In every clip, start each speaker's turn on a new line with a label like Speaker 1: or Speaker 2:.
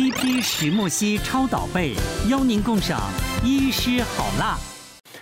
Speaker 1: CP 石墨烯超导被，邀您共赏医师好辣。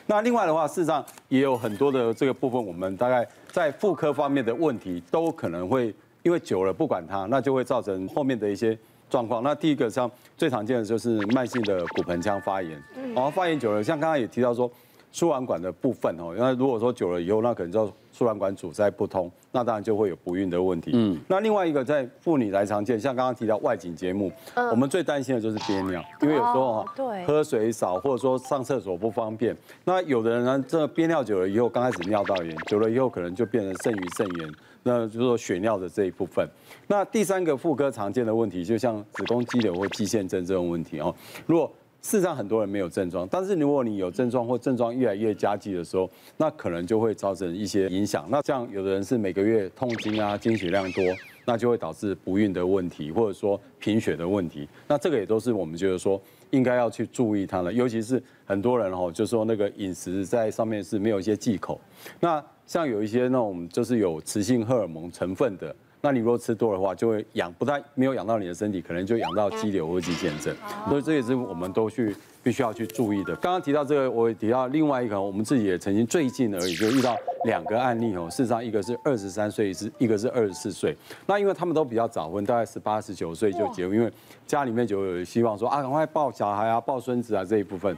Speaker 2: 那另外的话，事实上也有很多的这个部分，我们大概在妇科方面的问题，都可能会因为久了不管它，那就会造成后面的一些状况。那第一个像最常见的就是慢性的骨盆腔发炎，然后发炎久了，像刚刚也提到说。输卵管的部分哦，那如果说久了以后，那可能叫输卵管阻塞不通，那当然就会有不孕的问题。嗯，那另外一个在妇女来常见，像刚刚提到外景节目，我们最担心的就是憋尿，因为有时候哈，对，喝水少或者说上厕所不方便，那有的人呢，这憋尿久了以后，刚开始尿道炎，久了以后可能就变成肾盂肾炎，那就是说血尿的这一部分。那第三个妇科常见的问题，就像子宫肌瘤或肌腺症这种问题哦，如果事实上，很多人没有症状，但是如果你有症状或症状越来越加剧的时候，那可能就会造成一些影响。那像有的人是每个月痛经啊，经血量多，那就会导致不孕的问题，或者说贫血的问题。那这个也都是我们觉得说应该要去注意它了，尤其是很多人哦，就说那个饮食在上面是没有一些忌口。那像有一些那种就是有雌性荷尔蒙成分的。那你如果吃多的话，就会养不太没有养到你的身体，可能就养到肌瘤或肌腺症，所以这也是我们都去必须要去注意的。刚刚提到这个，我也提到另外一个，我们自己也曾经最近而已就遇到两个案例哦。事实上，一个是二十三岁，是一个是二十四岁。那因为他们都比较早婚，大概十八、十九岁就结婚，因为家里面就有希望说啊，赶快抱小孩啊，抱孙子啊这一部分。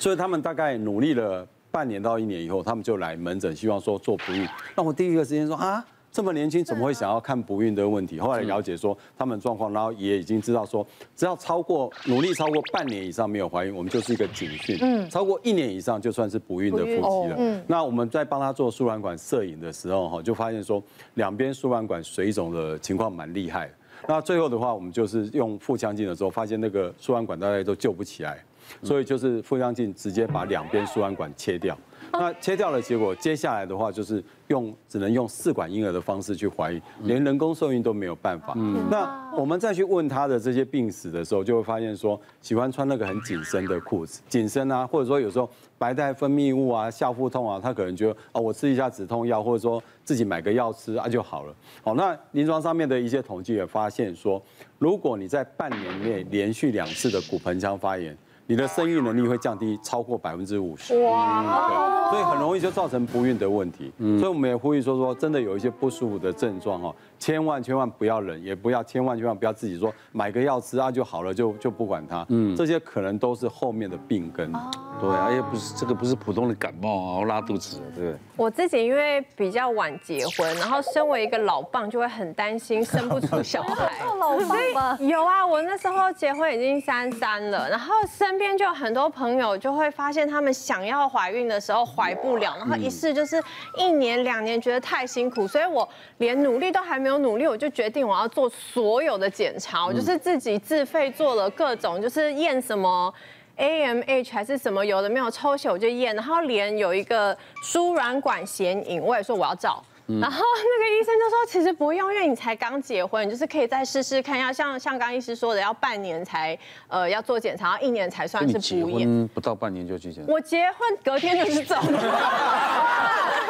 Speaker 2: 所以他们大概努力了半年到一年以后，他们就来门诊，希望说做不孕。那我第一个时间说啊。这么年轻，怎么会想要看不孕的问题？后来了解说他们状况，然后也已经知道说，只要超过努力超过半年以上没有怀孕，我们就是一个警讯。嗯，超过一年以上就算是不孕的夫妻了。嗯，那我们在帮他做输卵管摄影的时候，哈，就发现说两边输卵管水肿的情况蛮厉害。那最后的话，我们就是用腹腔镜的时候，发现那个输卵管大概都救不起来，所以就是腹腔镜直接把两边输卵管切掉。那切掉了，结果接下来的话就是用只能用试管婴儿的方式去怀孕，连人工受孕都没有办法。那我们再去问他的这些病史的时候，就会发现说喜欢穿那个很紧身的裤子，紧身啊，或者说有时候白带分泌物啊、下腹痛啊，他可能觉得啊，我吃一下止痛药，或者说自己买个药吃啊就好了。好，那临床上面的一些统计也发现说，如果你在半年内连续两次的骨盆腔发炎，你的生育能力会降低超过百分之五十，哇，所以很容易就造成不孕的问题。所以我们也呼吁说说，真的有一些不舒服的症状哦，千万千万不要忍，也不要千万千万不要自己说买个药吃啊就好了，就就不管它。嗯，这些可能都是后面的病根。
Speaker 3: 对而且不是这个不是普通的感冒啊，拉肚子，对不对？
Speaker 4: 我自己因为比较晚结婚，然后身为一个老棒，就会很担心生不出小孩。老棒有啊，我那时候结婚已经三三了，然后身边就有很多朋友就会发现他们想要怀孕的时候怀不了，然后一试就是一年两年，觉得太辛苦，所以我连努力都还没有努力，我就决定我要做所有的检查，我就是自己自费做了各种，就是验什么。AMH 还是什么有的没有抽血我就验，然后连有一个输卵管显影，我也说我要照，然后那个医生就说其实不用，因为你才刚结婚，你就是可以再试试看，要像像刚医师说的，要半年才呃要做检查，一年才算是不孕。
Speaker 3: 结婚不到半年就去检查？
Speaker 4: 我结婚隔天就是走了。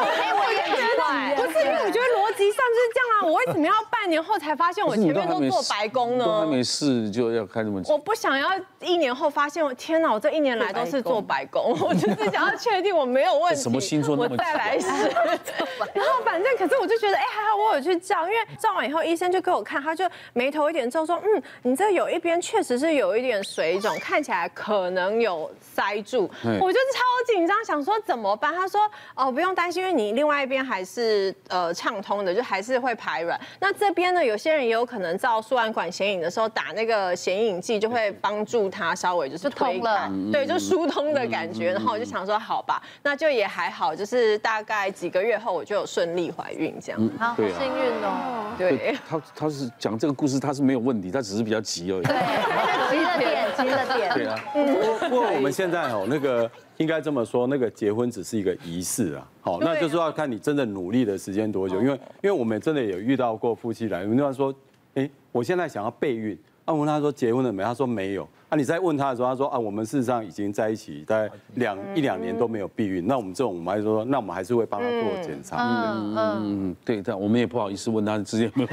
Speaker 4: 哎，我也觉得不是，因为我觉得逻辑上就是这样啊，我为什么要半年后才发现我前面都做白工呢？
Speaker 3: 都还没试就要开这么久？
Speaker 4: 我不想要一年后发现，我天哪，我这一年来都是做白工，我就是想要确定我没有问题。
Speaker 3: 什么星座那么
Speaker 4: 我再来试。然后反正，可是我就觉得，哎，还好我有去照，因为照完以后医生就给我看，他就眉头一点皱说，嗯，你这有一边确实是有一点水肿，看起来可能有塞住。我就超紧张，想说怎么办？他说，哦，不用担心，因为你另外一边还是呃畅通的，就还是会排卵。那这边呢，有些人也有可能照输卵管显影的时候打那个显影剂，就会帮助他稍微就是通了，对，就疏通的感觉。然后我就想说，好吧，那就也还好，就是大概几个月后我就有顺利怀孕这样。
Speaker 5: 好，好幸运哦。
Speaker 4: 对，
Speaker 3: 他他是讲这个故事，他是没有问题，他只是比较急而已。
Speaker 5: 对，
Speaker 2: 对啊。不过我们现在哦，那个。应该这么说，那个结婚只是一个仪式啊，好，那就是要看你真的努力的时间多久，因为因为我们真的有遇到过夫妻来，有人说，哎，我现在想要备孕，啊，问他说结婚了没？他说没有，啊，你再问他的时候，他说啊，我们事实上已经在一起大概两一两年都没有避孕，那我们这种我们还是说，那我们还是会帮他做检查，嗯嗯
Speaker 3: 嗯，对，但我们也不好意思问他直接没有。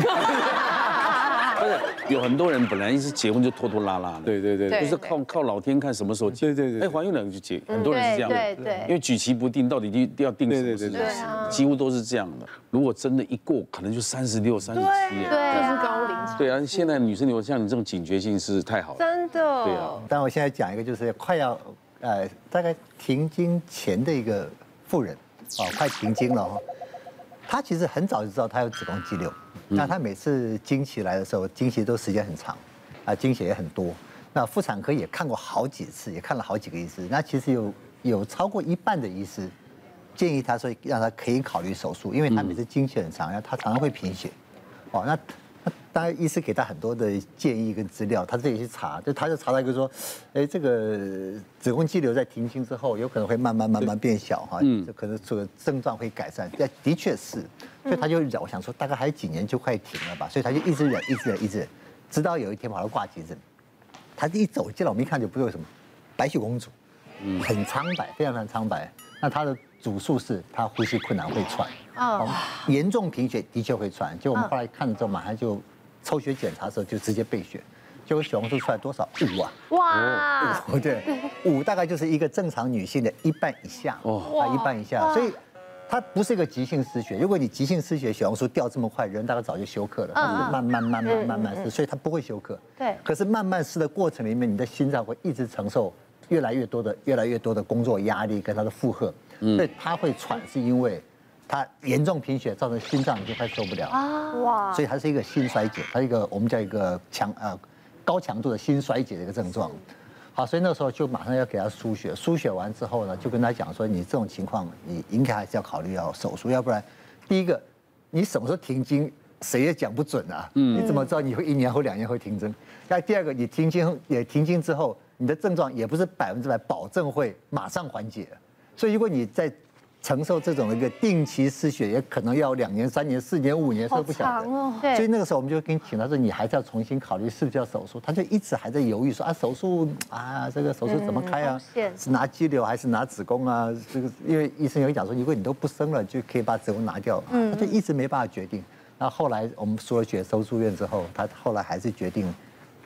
Speaker 3: 有很多人本来一直结婚就拖拖拉拉的，
Speaker 2: 对对对对，
Speaker 3: 就是靠靠老天看什么时候结。
Speaker 2: 对对对，
Speaker 3: 哎，怀孕了就结，很多人是这样的，
Speaker 5: 对对，
Speaker 3: 因为举棋不定，到底定要定什么时间，几乎都是这样的。如果真的一过，可能就三十六、三十七，
Speaker 5: 对，就是高龄。
Speaker 3: 对啊，现在女生有像你这种警觉性是太好了，
Speaker 4: 真的。
Speaker 3: 对啊，
Speaker 6: 但我现在讲一个，就是快要呃大概停经前的一个妇人，哦，快停经了哈，她其实很早就知道他有子宫肌瘤。那他每次经期来的时候，经期都时间很长，啊，经血也很多。那妇产科也看过好几次，也看了好几个医师。那其实有有超过一半的医师建议他说，让他可以考虑手术，因为他每次经期很长，然后她常常会贫血。哦，那那当然医师给他很多的建议跟资料，他自己去查，就他就查到一个说，哎，这个子宫肌瘤在停经之后，有可能会慢慢慢慢变小哈，嗯，就可能这个症状会改善。但的确是。所以他就忍，我想说大概还有几年就快停了吧，所以他就一直忍，一直忍，一直忍，直到有一天跑到挂急诊，他一走进来，我们一看就不知道什么，白雪公主，很苍白，非常非常苍白。那他的主诉是他呼吸困难会喘，哦，严重贫血的确会喘。就我们后来看了之后，马上就抽血检查的时候就直接备血，结果血红素出来多少？五啊，哇，五对，五大概就是一个正常女性的一半以下，哦，啊，一半以下，所以。它不是一个急性失血，如果你急性失血，血红素掉这么快，人大概早就休克了。它是慢慢慢慢慢慢失，所以它不会休克。对。可是慢慢失的过程里面，你的心脏会一直承受越来越多的、越来越多的工作压力跟它的负荷，所以它会喘，是因为它严重贫血造成心脏已经快受不了啊！哇！所以它是一个心衰竭，它是一个我们叫一个强呃高强度的心衰竭的一个症状。好，所以那时候就马上要给他输血，输血完之后呢，就跟他讲说，你这种情况，你应该还是要考虑要手术，要不然，第一个，你什么时候停经，谁也讲不准啊，嗯你怎么知道你会一年后、两年后停经？那第二个，你停经也停经之后，你的症状也不是百分之百保证会马上缓解，所以如果你在承受这种一个定期失血，也可能要两年、三年、四年、五年，都不晓得。哦。所以那个时候我们就跟你请他说，你还是要重新考虑是不是要手术。他就一直还在犹豫说啊，手术啊，这个手术怎么开啊？是拿肌瘤还是拿子宫啊？这个因为医生有讲说，如果你都不生了，就可以把子宫拿掉。他就一直没办法决定。那后来我们输了血收住院之后，他后来还是决定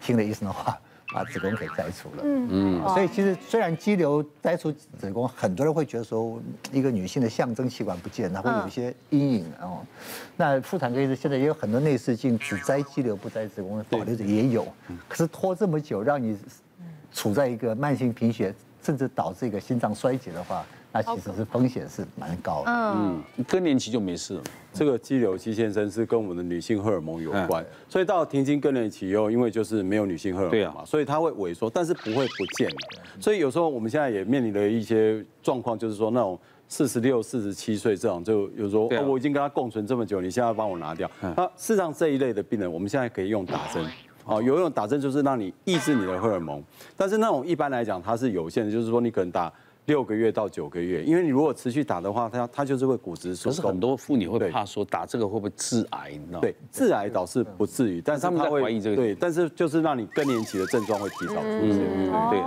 Speaker 6: 听了医生的话。把子宫给摘除了，嗯。嗯，所以其实虽然肌瘤摘除子宫，很多人会觉得说一个女性的象征器官不见，她会有一些阴影哦。那妇产科医生现在也有很多内视镜只摘肌瘤不摘子宫的保留着也有，可是拖这么久让你处在一个慢性贫血，甚至导致一个心脏衰竭的话。它其实是风险是蛮高的，嗯，
Speaker 3: 更年期就没事了。
Speaker 2: 这个肌瘤，肌先生是跟我们的女性荷尔蒙有关，所以到停经更年期以后，因为就是没有女性荷尔蒙嘛，所以它会萎缩，但是不会不见。所以有时候我们现在也面临了一些状况，就是说那种四十六、四十七岁这种，就有时候我已经跟他共存这么久，你现在要帮我拿掉。那事实上这一类的病人，我们现在可以用打针，哦，有用打针就是让你抑制你的荷尔蒙，但是那种一般来讲它是有限的，就是说你可能打。六个月到九个月，因为你如果持续打的话，它它就是会骨质疏松。可是很多妇女会怕说打这个会不会致癌？你知道吗？对，致癌倒是不至于，但是他们在怀疑这个。对，但是就是让你更年期的症状会提早出现。对。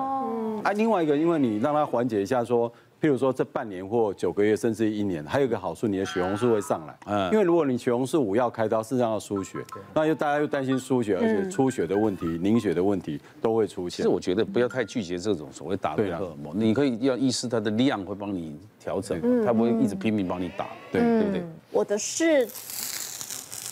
Speaker 2: 啊，另外一个，因为你让它缓解一下说。譬如说这半年或九个月，甚至一年，还有一个好处，你的血红素会上来。嗯，因为如果你血红素五要开刀，事实上要输血，那又大家又担心输血，而且出血的问题、凝血的问题都会出现。其实我觉得不要太拒绝这种所谓打的荷尔蒙，你可以要意识它的量会帮你调整，它不会一直拼命帮你打，对对不对？
Speaker 7: 我的是。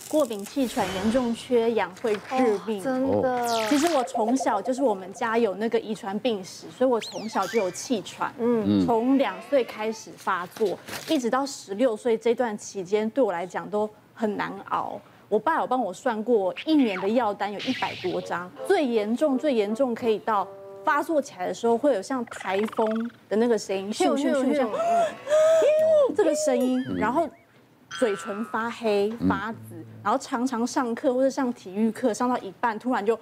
Speaker 7: 过敏、气喘严重、缺氧会致命。真的。其实我从小就是我们家有那个遗传病史，所以我从小就有气喘。嗯。从两岁开始发作，一直到十六岁这段期间，对我来讲都很难熬。我爸有帮我算过，一年的药单有一百多张。最严重、最严重可以到发作起来的时候，会有像台风的那个声音，咻咻咻咻，这个声音，然后。嘴唇发黑发紫，然后常常上课或者上体育课上到一半，突然就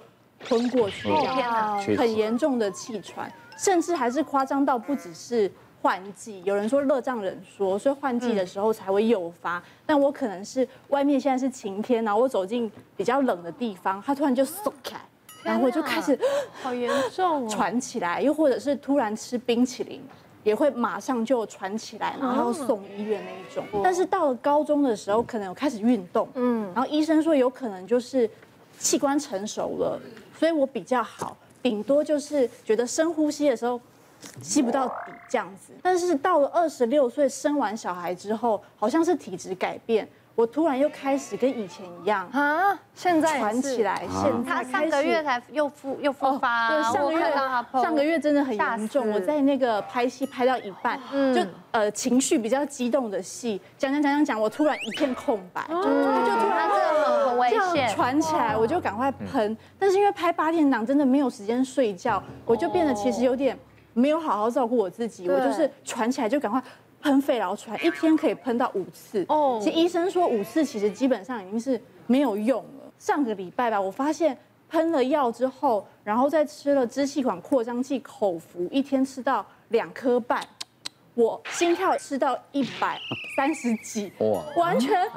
Speaker 7: 昏过去，这样很严重的气喘，甚至还是夸张到不只是换季，有人说热胀冷缩，所以换季的时候才会诱发。但我可能是外面现在是晴天，然后我走进比较冷的地方，它突然就松开，然后我就开始好严重喘起来，又或者是突然吃冰淇淋。也会马上就传起来，然后送医院那一种。但是到了高中的时候，可能有开始运动，嗯，然后医生说有可能就是器官成熟了，所以我比较好，顶多就是觉得深呼吸的时候吸不到底这样子。但是到了二十六岁生完小孩之后，好像是体质改变。我突然又开始跟以前一样啊，现在传起来，现在
Speaker 5: 他上个月才又复又复发，
Speaker 7: 对，上个月上个月真的很严重。我在那个拍戏拍到一半，就呃情绪比较激动的戏，讲讲讲讲讲，我突然一片空白，就就突然这样很危险，传起来，我就赶快喷。但是因为拍八点档真的没有时间睡觉，我就变得其实有点没有好好照顾我自己，我就是传起来就赶快。喷肺然后出来，一天可以喷到五次。哦，其实医生说五次其实基本上已经是没有用了。上个礼拜吧，我发现喷了药之后，然后再吃了支气管扩张剂口服，一天吃到两颗半，我心跳吃到一百三十几，哇，完全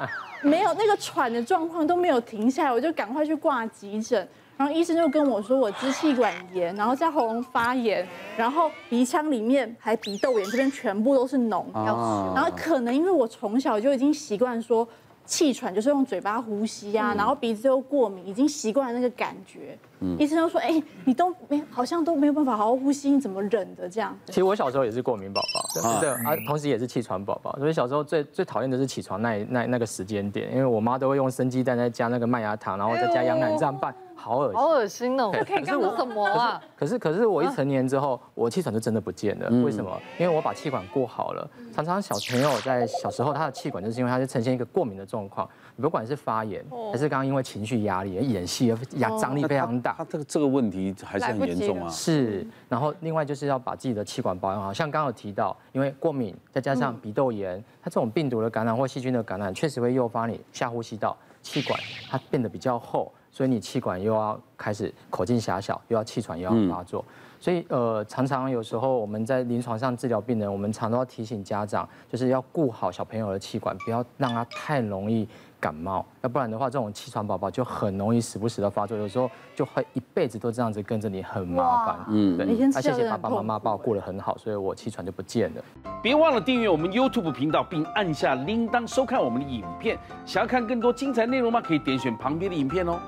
Speaker 7: 没有那个喘的状况都没有停下来，我就赶快去挂急诊。然后医生就跟我说，我支气管炎，然后在喉咙发炎，然后鼻腔里面还鼻窦炎，这边全部都是脓。然后可能因为我从小就已经习惯说气喘就是用嘴巴呼吸啊，然后鼻子又过敏，已经习惯了那个感觉。医生就说，哎，你都没好像都没有办法好好呼吸，你怎么忍的这样？
Speaker 8: 其实我小时候也是过敏宝宝，对啊，同时也是气喘宝宝，所以小时候最最讨厌的是起床那那那个时间点，因为我妈都会用生鸡蛋再加那个麦芽糖，然后再加羊奶这样拌。好恶心，
Speaker 5: 好恶心哦！可以干什么啊？
Speaker 8: 可是可是我一成年之后，我气喘就真的不见了。为什么？因为我把气管过好了。常常小朋友在小时候，他的气管就是因为他是呈现一个过敏的状况，不管是发炎，还是刚刚因为情绪压力演戏，压张力非常大。
Speaker 3: 他这个这个问题还是很严重啊。
Speaker 8: 是，然后另外就是要把自己的气管保养好。像刚刚有提到，因为过敏再加上鼻窦炎，它这种病毒的感染或细菌的感染，确实会诱发你下呼吸道气管它变得比较厚。所以你气管又要开始口径狭小，又要气喘，又要发作。所以呃，常常有时候我们在临床上治疗病人，我们常都要提醒家长，就是要顾好小朋友的气管，不要让他太容易感冒，要不然的话，这种气喘宝宝就很容易时不时的发作，有时候就会一辈子都这样子跟着你，很麻烦。嗯，对。那谢谢爸爸妈妈把我顾得很好，所以我气喘就不见了。
Speaker 3: 别忘了订阅我们 YouTube 频道，并按下铃铛收看我们的影片。想要看更多精彩内容吗？可以点选旁边的影片哦。